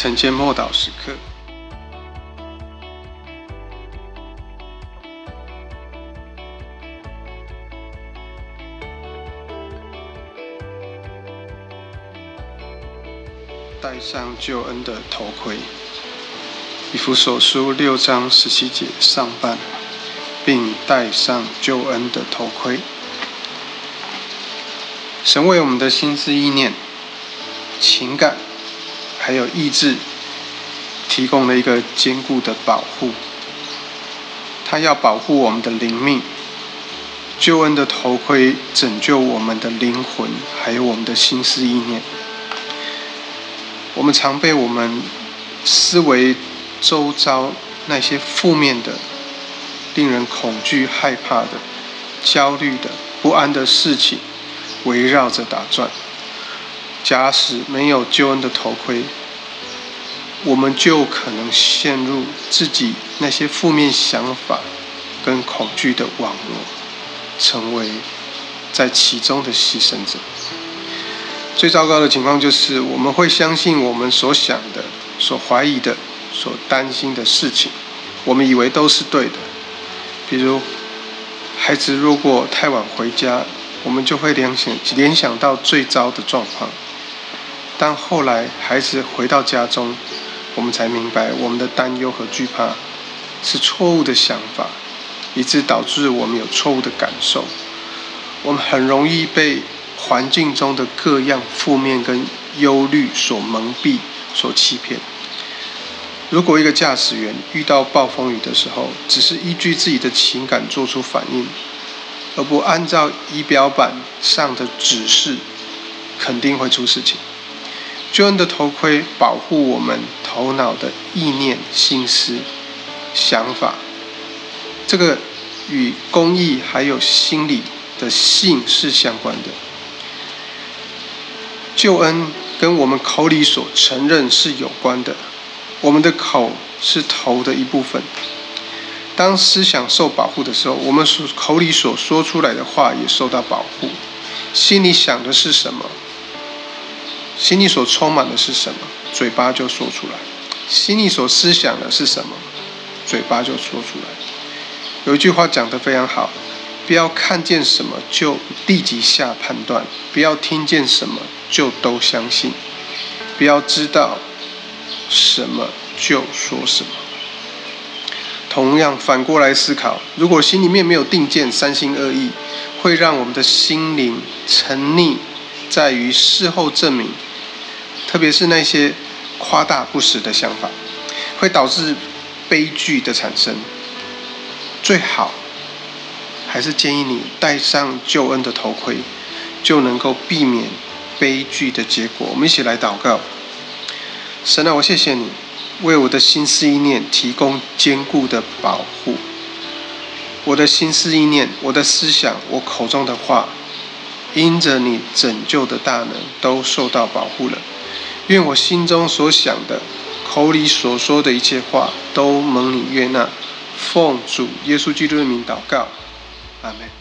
晨间默祷时刻，戴上救恩的头盔。以弗所书六章十七节上半，并戴上救恩的头盔。神为我们的心思意念、情感。还有意志，提供了一个坚固的保护。他要保护我们的灵命，救恩的头盔拯救我们的灵魂，还有我们的心思意念。我们常被我们思维周遭那些负面的、令人恐惧、害怕的、焦虑的、不安的事情围绕着打转。假使没有救恩的头盔，我们就可能陷入自己那些负面想法跟恐惧的网络，成为在其中的牺牲者。最糟糕的情况就是，我们会相信我们所想的、所怀疑的、所担心的事情，我们以为都是对的。比如，孩子如果太晚回家，我们就会联想联想到最糟的状况。但后来孩子回到家中，我们才明白我们的担忧和惧怕是错误的想法，以致导致我们有错误的感受。我们很容易被环境中的各样负面跟忧虑所蒙蔽、所欺骗。如果一个驾驶员遇到暴风雨的时候，只是依据自己的情感做出反应，而不按照仪表板上的指示，肯定会出事情。救恩的头盔保护我们头脑的意念、心思、想法，这个与公义还有心理的性是相关的。救恩跟我们口里所承认是有关的。我们的口是头的一部分，当思想受保护的时候，我们所口里所说出来的话也受到保护。心里想的是什么？心里所充满的是什么，嘴巴就说出来；心里所思想的是什么，嘴巴就说出来。有一句话讲得非常好：不要看见什么就立即下判断，不要听见什么就都相信，不要知道什么就说什么。同样反过来思考，如果心里面没有定见，三心二意，会让我们的心灵沉溺在于事后证明。特别是那些夸大不实的想法，会导致悲剧的产生。最好还是建议你戴上救恩的头盔，就能够避免悲剧的结果。我们一起来祷告：神啊，我谢谢你为我的心思意念提供坚固的保护。我的心思意念、我的思想、我口中的话，因着你拯救的大能，都受到保护了。愿我心中所想的、口里所说的一切话，都蒙你悦纳。奉主耶稣基督的名祷告，阿门。